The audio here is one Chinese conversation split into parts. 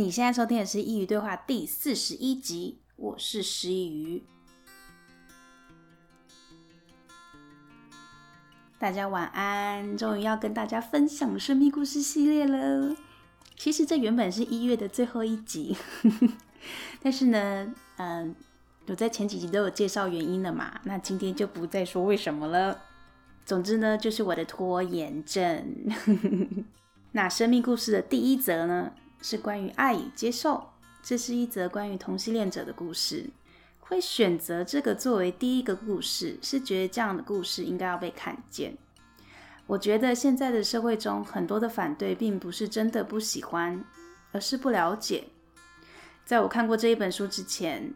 你现在收听的是《佾萮对话》第四十一集，我是石一鱼。大家晚安，终于要跟大家分享生命故事系列了。其实这原本是一月的最后一集，但是呢，嗯，我在前几集都有介绍原因了嘛，那今天就不再说为什么了。总之呢，就是我的拖延症。那生命故事的第一则呢，是关于爱与接受。这是一则关于同性恋者的故事。会选择这个作为第一个故事，是觉得这样的故事应该要被看见。我觉得现在的社会中，很多的反对并不是真的不喜欢，而是不了解。在我看过这一本书之前，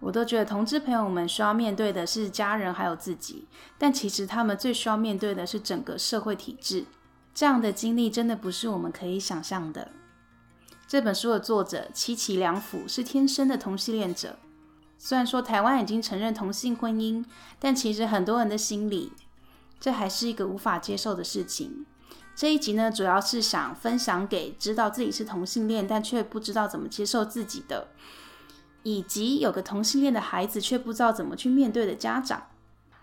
我都觉得同志朋友们需要面对的是家人还有自己，但其实他们最需要面对的是整个社会体制。这样的经历真的不是我们可以想象的。这本书的作者七期良辅是天生的同性恋者。虽然说台湾已经承认同性婚姻，但其实很多人的心里，这还是一个无法接受的事情。这一集呢，主要是想分享给知道自己是同性恋，但却不知道怎么接受自己的，以及有个同性恋的孩子却不知道怎么去面对的家长。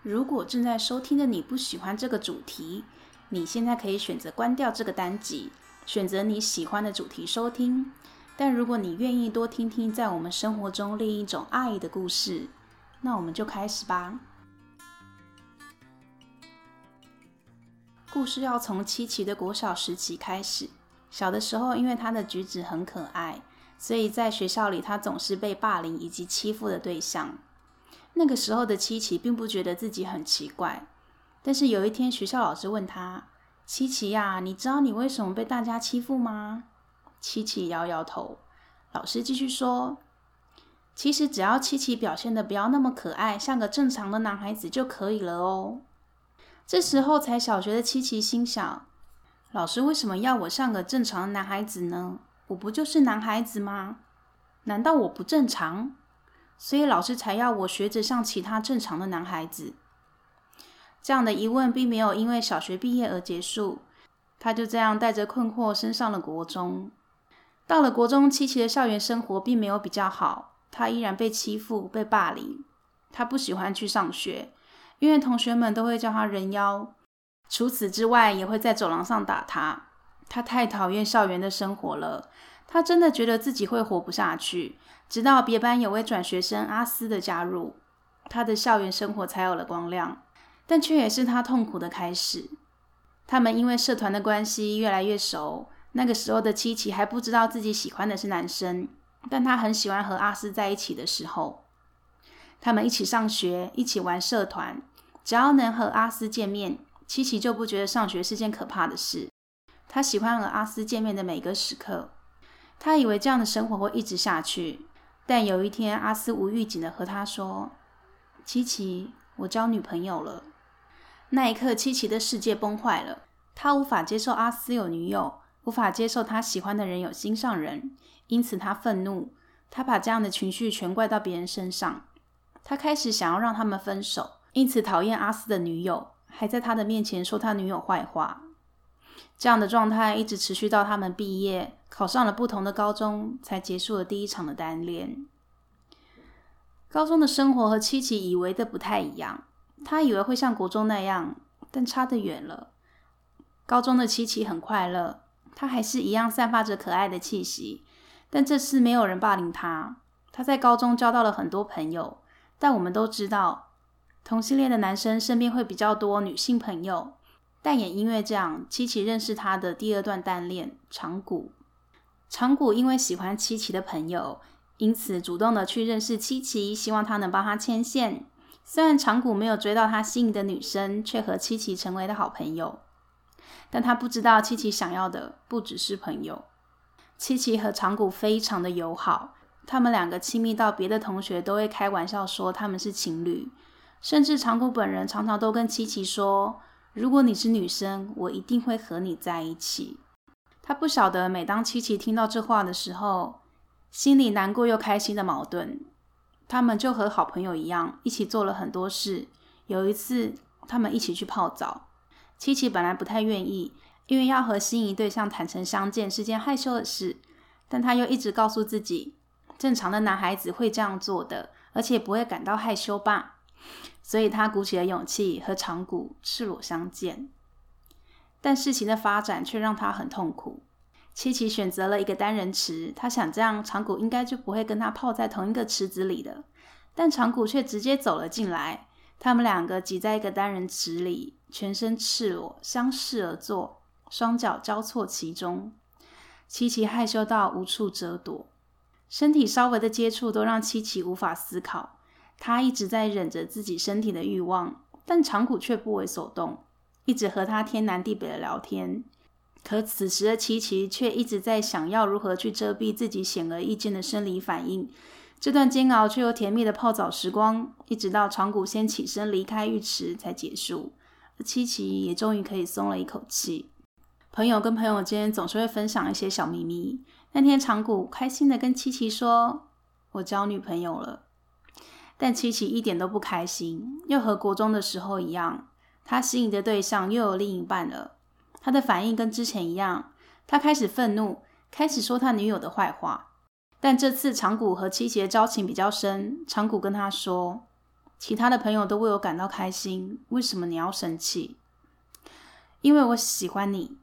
如果正在收听的你不喜欢这个主题，你现在可以选择关掉这个单集，选择你喜欢的主题收听。但如果你愿意多听听在我们生活中另一种爱的故事，那我们就开始吧。故事要从七七的国小时期开始。小的时候，因为他的举止很可爱，所以在学校里他总是被霸凌以及欺负的对象。那个时候的七七并不觉得自己很奇怪，但是有一天学校老师问他：“七期呀，你知道你为什么被大家欺负吗？”七期摇摇头，老师继续说：“其实只要七期表现的不要那么可爱，像个正常的男孩子就可以了哦。”这时候才小学的七期心想：“老师为什么要我像个正常的男孩子呢？我不就是男孩子吗？难道我不正常？所以老师才要我学着像其他正常的男孩子？”这样的疑问并没有因为小学毕业而结束，他就这样带着困惑升上了国中。到了国中，七期的校园生活并没有比较好，他依然被欺负、被霸凌。他不喜欢去上学，因为同学们都会叫他人妖。除此之外，也会在走廊上打他。他太讨厌校园的生活了，他真的觉得自己会活不下去。直到别班有位转学生阿斯的加入，他的校园生活才有了光亮，但却也是他痛苦的开始。他们因为社团的关系越来越熟。那个时候的七七还不知道自己喜欢的是男生，但他很喜欢和阿斯在一起的时候。他们一起上学，一起玩社团，只要能和阿斯见面，七七就不觉得上学是件可怕的事。他喜欢和阿斯见面的每个时刻。他以为这样的生活会一直下去，但有一天，阿斯无预警的和他说：“七七，我交女朋友了。”那一刻，七七的世界崩坏了。他无法接受阿斯有女友。无法接受他喜欢的人有心上人，因此他愤怒。他把这样的情绪全怪到别人身上。他开始想要让他们分手，因此讨厌阿斯的女友，还在他的面前说他女友坏话。这样的状态一直持续到他们毕业，考上了不同的高中，才结束了第一场的单恋。高中的生活和七七以为的不太一样，他以为会像国中那样，但差得远了。高中的七期很快乐。他还是一样散发着可爱的气息，但这次没有人霸凌他。他在高中交到了很多朋友，但我们都知道，同性恋的男生身边会比较多女性朋友。但也因为这样，七期认识他的第二段单恋长谷。长谷因为喜欢七期的朋友，因此主动的去认识七期，希望他能帮他牵线。虽然长谷没有追到他心仪的女生，却和七七成为了好朋友。但他不知道，七七想要的不只是朋友。七七和长谷非常的友好，他们两个亲密到别的同学都会开玩笑说他们是情侣，甚至长谷本人常常都跟七七说：“如果你是女生，我一定会和你在一起。”他不晓得，每当七七听到这话的时候，心里难过又开心的矛盾。他们就和好朋友一样，一起做了很多事。有一次，他们一起去泡澡。七七本来不太愿意，因为要和心仪对象坦诚相见是件害羞的事。但他又一直告诉自己，正常的男孩子会这样做的，而且不会感到害羞吧。所以他鼓起了勇气和长谷赤裸相见。但事情的发展却让他很痛苦。七七选择了一个单人池，他想这样长谷应该就不会跟他泡在同一个池子里的。但长谷却直接走了进来，他们两个挤在一个单人池里，全身赤裸，相视而坐，双脚交错其中。七七害羞到无处遮躲，身体稍微的接触都让七七无法思考。他一直在忍着自己身体的欲望，但长谷却不为所动，一直和他天南地北的聊天。可此时的七崎却一直在想要如何去遮蔽自己显而易见的生理反应。这段煎熬却又甜蜜的泡澡时光，一直到长谷先起身离开浴池才结束，而七崎也终于可以松了一口气。朋友跟朋友间总是会分享一些小秘密。那天长谷开心的跟七崎说：“我交女朋友了。”但七崎一点都不开心，又和国中的时候一样，他心仪的对象又有另一半了。他的反应跟之前一样，他开始愤怒，开始说他女友的坏话。但这次长谷和七崎的交情比较深，长谷跟他说：“其他的朋友都为我感到开心，为什么你要生气？”因为我喜欢你。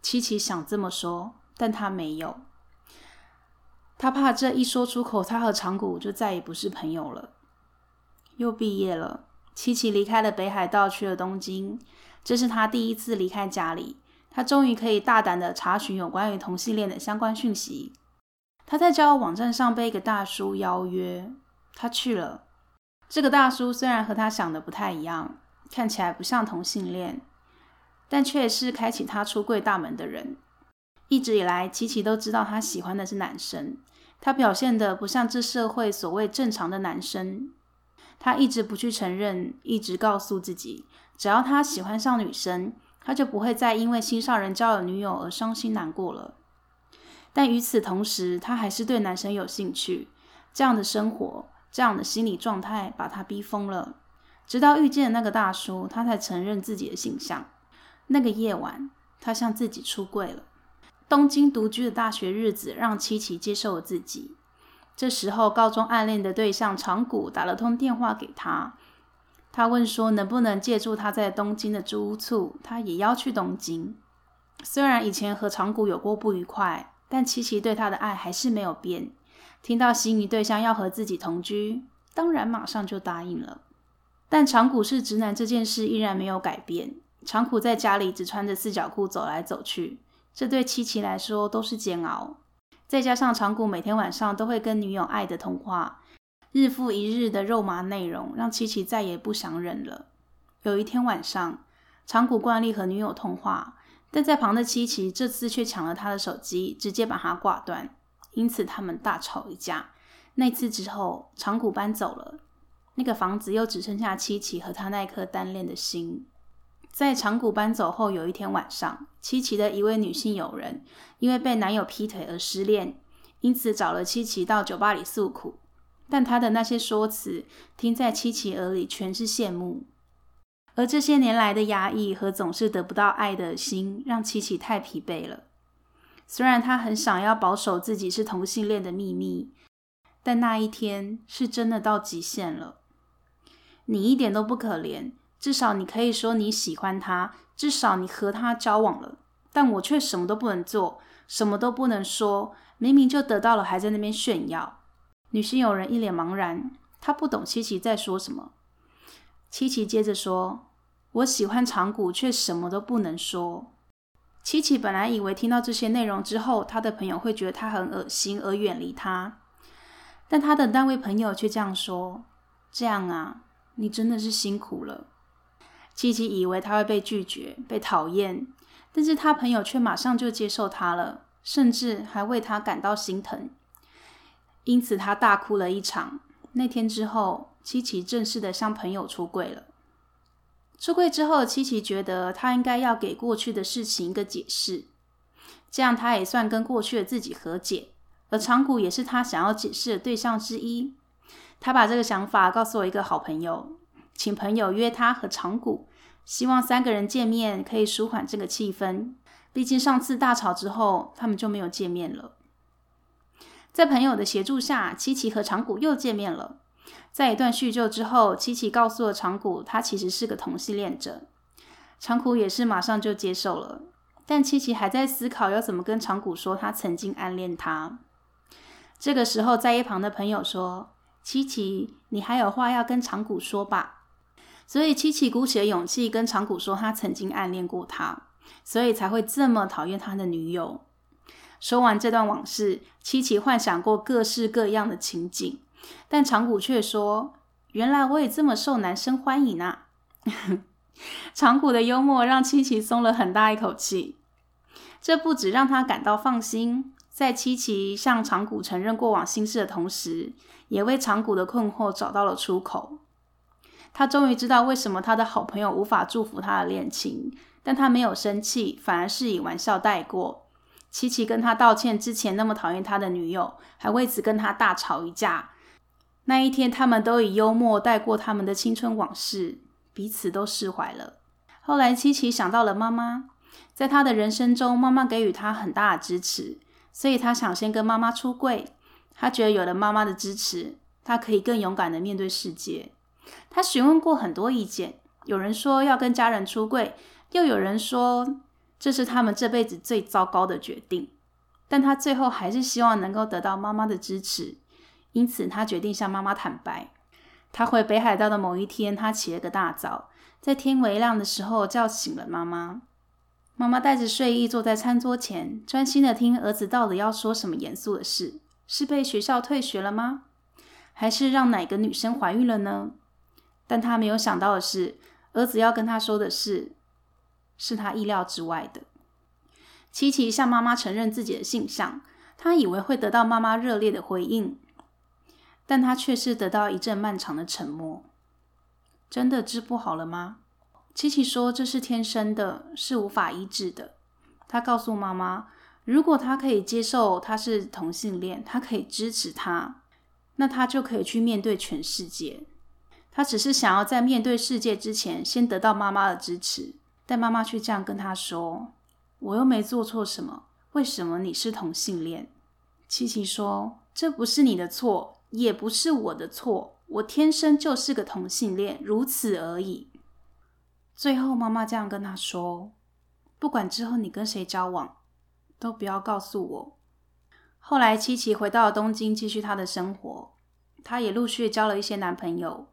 七崎想这么说，但他没有。他怕这一说出口，他和长谷就再也不是朋友了。又毕业了，七崎离开了北海道，去了东京。这是他第一次离开家里，他终于可以大胆地查询有关于同性恋的相关讯息。他在交友网站上被一个大叔邀约，他去了。这个大叔虽然和他想的不太一样，看起来不像同性恋，但却是开启他出柜大门的人。一直以来，琪琪都知道他喜欢的是男生，他表现得不像这社会所谓正常的男生。他一直不去承认，一直告诉自己，只要他喜欢上女生，他就不会再因为心上人交了女友而伤心难过了。但与此同时，他还是对男生有兴趣。这样的生活，这样的心理状态，把他逼疯了。直到遇见那个大叔，他才承认自己的性向。那个夜晚，他向自己出柜了。东京独居的大学日子，让七七接受了自己。这时候，高中暗恋的对象长谷打了通电话给他，他问说能不能借住他在东京的租屋处，他也要去东京。虽然以前和长谷有过不愉快。但七崎对他的爱还是没有变。听到心仪对象要和自己同居，当然马上就答应了。但长谷是直男这件事依然没有改变。长谷在家里只穿着四角裤走来走去，这对七崎来说都是煎熬。再加上长谷每天晚上都会跟女友爱的通话，日复一日的肉麻内容让七崎再也不想忍了。有一天晚上，长谷惯例和女友通话。但在旁的七崎这次却抢了他的手机，直接把他挂断，因此他们大吵一架。那次之后，长谷搬走了，那个房子又只剩下七七和他那颗单恋的心。在长谷搬走后，有一天晚上，七七的一位女性友人因为被男友劈腿而失恋，因此找了七七到酒吧里诉苦。但她的那些说辞，听在七七耳里全是羡慕。而这些年来的压抑和总是得不到爱的心，让七七太疲惫了。虽然她很想要保守自己是同性恋的秘密，但那一天是真的到极限了。你一点都不可怜，至少你可以说你喜欢他，至少你和他交往了。但我却什么都不能做，什么都不能说。明明就得到了，还在那边炫耀。女性友人一脸茫然，她不懂七七在说什么。七七接着说：“我喜欢长谷，却什么都不能说。”七七本来以为听到这些内容之后，他的朋友会觉得他很恶心而远离他，但他的那位朋友却这样说：“这样啊，你真的是辛苦了。”七七以为他会被拒绝、被讨厌，但是他朋友却马上就接受他了，甚至还为他感到心疼，因此他大哭了一场。那天之后。七七正式的向朋友出柜了。出柜之后，七七觉得他应该要给过去的事情一个解释，这样他也算跟过去的自己和解。而长谷也是他想要解释的对象之一。他把这个想法告诉我一个好朋友，请朋友约他和长谷，希望三个人见面可以舒缓这个气氛。毕竟上次大吵之后，他们就没有见面了。在朋友的协助下，七奇和长谷又见面了。在一段叙旧之后，七奇告诉了长谷，他其实是个同性恋者。长谷也是马上就接受了，但七奇还在思考要怎么跟长谷说他曾经暗恋他。这个时候，在一旁的朋友说：“七奇，你还有话要跟长谷说吧？”所以七七鼓起了勇气跟长谷说他曾经暗恋过他，所以才会这么讨厌他的女友。说完这段往事，七七幻想过各式各样的情景。但长谷却说：“原来我也这么受男生欢迎啊！” 长谷的幽默让七七松了很大一口气。这不只让他感到放心，在七七向长谷承认过往心事的同时，也为长谷的困惑找到了出口。他终于知道为什么他的好朋友无法祝福他的恋情，但他没有生气，反而是以玩笑带过。七奇跟他道歉之前那么讨厌他的女友，还为此跟他大吵一架。那一天，他们都以幽默带过他们的青春往事，彼此都释怀了。后来，七琪想到了妈妈，在他的人生中，妈妈给予他很大的支持，所以他想先跟妈妈出柜。他觉得有了妈妈的支持，他可以更勇敢地面对世界。他询问过很多意见，有人说要跟家人出柜，又有人说这是他们这辈子最糟糕的决定。但他最后还是希望能够得到妈妈的支持。因此，他决定向妈妈坦白。他回北海道的某一天，他起了个大早，在天微亮的时候叫醒了妈妈。妈妈带着睡意坐在餐桌前，专心的听儿子到底要说什么严肃的事。是被学校退学了吗？还是让哪个女生怀孕了呢？但他没有想到的是，儿子要跟他说的事，是他意料之外的。琪琪向妈妈承认自己的性向，他以为会得到妈妈热烈的回应。但他却是得到一阵漫长的沉默。真的治不好了吗？琪琪说这是天生的，是无法医治的。他告诉妈妈，如果他可以接受他是同性恋，他可以支持他，那他就可以去面对全世界。他只是想要在面对世界之前，先得到妈妈的支持。但妈妈却这样跟他说：“我又没做错什么，为什么你是同性恋？”七奇说：“这不是你的错。”也不是我的错，我天生就是个同性恋，如此而已。最后，妈妈这样跟他说：“不管之后你跟谁交往，都不要告诉我。”后来，七奇回到了东京，继续她的生活。她也陆续交了一些男朋友。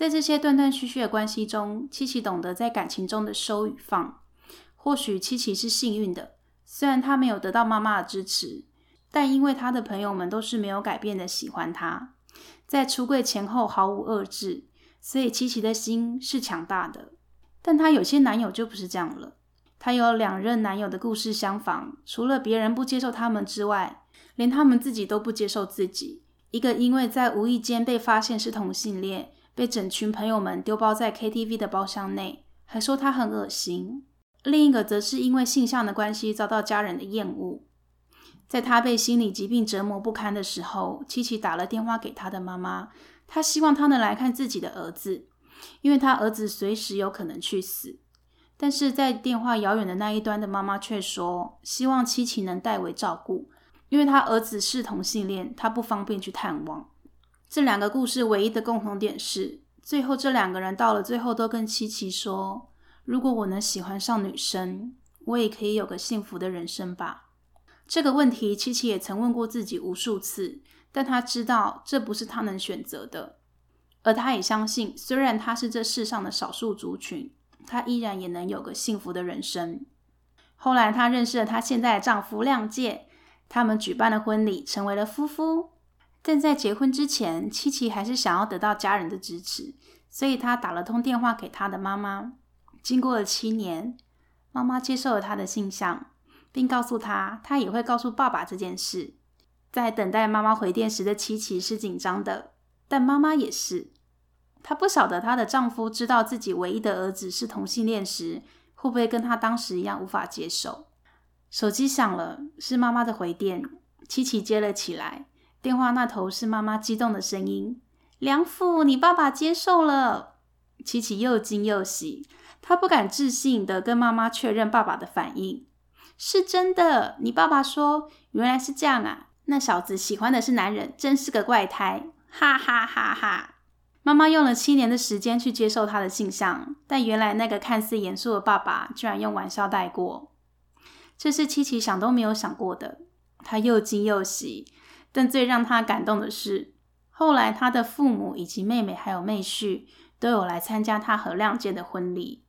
在这些断断续续的关系中，七七懂得在感情中的收与放。或许七七是幸运的，虽然她没有得到妈妈的支持。但因为他的朋友们都是没有改变的喜欢他，在出柜前后毫无遏制，所以七七的心是强大的。但他有些男友就不是这样了。他有两任男友的故事相仿，除了别人不接受他们之外，连他们自己都不接受自己。一个因为在无意间被发现是同性恋，被整群朋友们丢包在 KTV 的包厢内，还说他很恶心；另一个则是因为性向的关系遭到家人的厌恶。在他被心理疾病折磨不堪的时候，七奇打了电话给他的妈妈，他希望他能来看自己的儿子，因为他儿子随时有可能去死。但是在电话遥远的那一端的妈妈却说，希望七奇能代为照顾，因为他儿子是同性恋，他不方便去探望。这两个故事唯一的共同点是，最后这两个人到了最后都跟七七说，如果我能喜欢上女生，我也可以有个幸福的人生吧。这个问题，七七也曾问过自己无数次，但他知道这不是他能选择的，而他也相信，虽然他是这世上的少数族群，他依然也能有个幸福的人生。后来，她认识了她现在的丈夫亮介，他们举办了婚礼，成为了夫妇。但在结婚之前，七奇还是想要得到家人的支持，所以他打了通电话给他的妈妈。经过了七年，妈妈接受了他的性向。并告诉他，他也会告诉爸爸这件事。在等待妈妈回电时的七奇是紧张的，但妈妈也是。她不晓得她的丈夫知道自己唯一的儿子是同性恋时，会不会跟她当时一样无法接受。手机响了，是妈妈的回电。七奇接了起来，电话那头是妈妈激动的声音：“梁父，你爸爸接受了。”七奇又惊又喜，她不敢置信地跟妈妈确认爸爸的反应。是真的，你爸爸说，原来是这样啊。那小子喜欢的是男人，真是个怪胎！哈哈哈哈！妈妈用了七年的时间去接受他的性向，但原来那个看似严肃的爸爸，居然用玩笑带过。这是七七想都没有想过的。他又惊又喜，但最让他感动的是，后来他的父母以及妹妹还有妹婿都有来参加他和亮健的婚礼。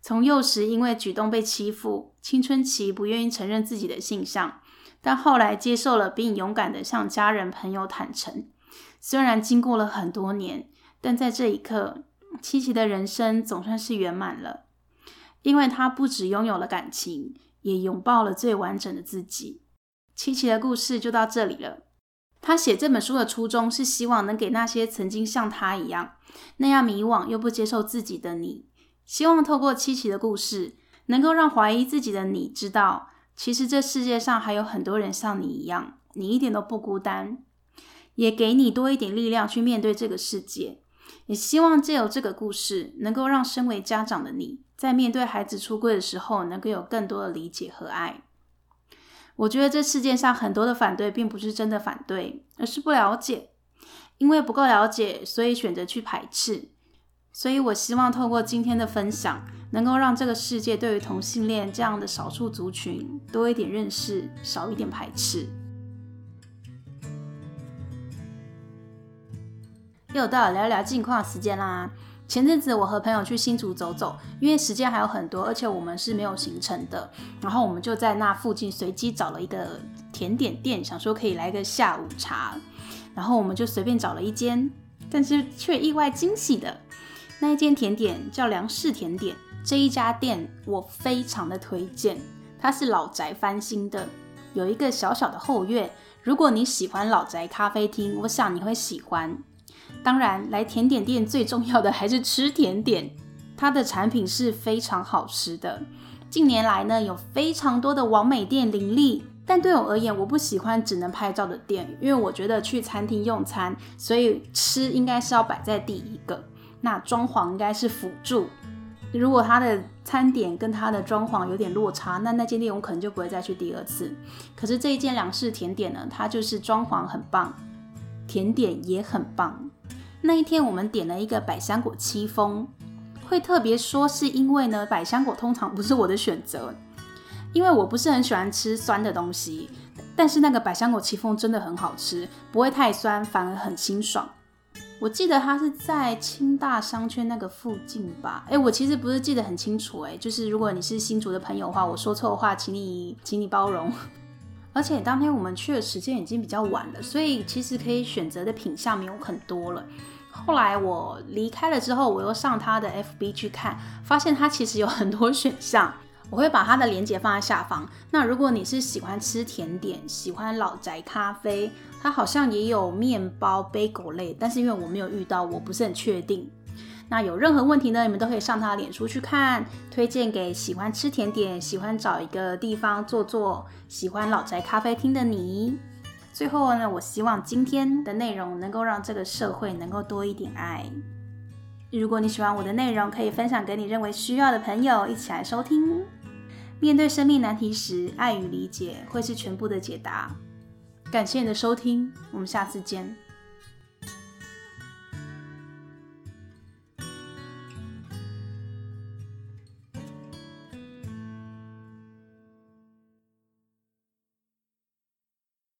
从幼时因为举动被欺负，青春期不愿意承认自己的性向，但后来接受了，并勇敢的向家人朋友坦诚。虽然经过了很多年，但在这一刻，七七的人生总算是圆满了，因为他不只拥有了感情，也拥抱了最完整的自己。七七的故事就到这里了。他写这本书的初衷是希望能给那些曾经像他一样那样迷惘又不接受自己的你。希望透过七七的故事，能够让怀疑自己的你知道，其实这世界上还有很多人像你一样，你一点都不孤单，也给你多一点力量去面对这个世界。也希望借由这个故事，能够让身为家长的你在面对孩子出柜的时候，能够有更多的理解和爱。我觉得这世界上很多的反对，并不是真的反对，而是不了解，因为不够了解，所以选择去排斥。所以，我希望透过今天的分享，能够让这个世界对于同性恋这样的少数族群多一点认识，少一点排斥。又到聊聊近况时间啦！前阵子我和朋友去新竹走走，因为时间还有很多，而且我们是没有行程的，然后我们就在那附近随机找了一个甜点店，想说可以来个下午茶，然后我们就随便找了一间，但是却意外惊喜的。那一间甜点叫梁氏甜点，这一家店我非常的推荐。它是老宅翻新的，有一个小小的后院。如果你喜欢老宅咖啡厅，我想你会喜欢。当然，来甜点店最重要的还是吃甜点。它的产品是非常好吃的。近年来呢，有非常多的网美店林立，但对我而言，我不喜欢只能拍照的店，因为我觉得去餐厅用餐，所以吃应该是要摆在第一个。那装潢应该是辅助，如果它的餐点跟它的装潢有点落差，那那间店我可能就不会再去第二次。可是这一间梁氏甜点呢，它就是装潢很棒，甜点也很棒。那一天我们点了一个百香果戚风，会特别说是因为呢，百香果通常不是我的选择，因为我不是很喜欢吃酸的东西，但是那个百香果戚风真的很好吃，不会太酸，反而很清爽。我记得它是在清大商圈那个附近吧？哎，我其实不是记得很清楚，哎，就是如果你是新竹的朋友的话，我说错的话，请你请你包容。而且当天我们去的时间已经比较晚了，所以其实可以选择的品项没有很多了。后来我离开了之后，我又上他的 FB 去看，发现他其实有很多选项。我会把它的链接放在下方。那如果你是喜欢吃甜点，喜欢老宅咖啡，它好像也有面包、bagel 类，但是因为我没有遇到，我不是很确定。那有任何问题呢，你们都可以上他的脸书去看，推荐给喜欢吃甜点、喜欢找一个地方坐坐、喜欢老宅咖啡厅的你。最后呢，我希望今天的内容能够让这个社会能够多一点爱。如果你喜欢我的内容，可以分享给你认为需要的朋友，一起来收听。面对生命难题时，爱与理解会是全部的解答。感谢你的收听，我们下次见。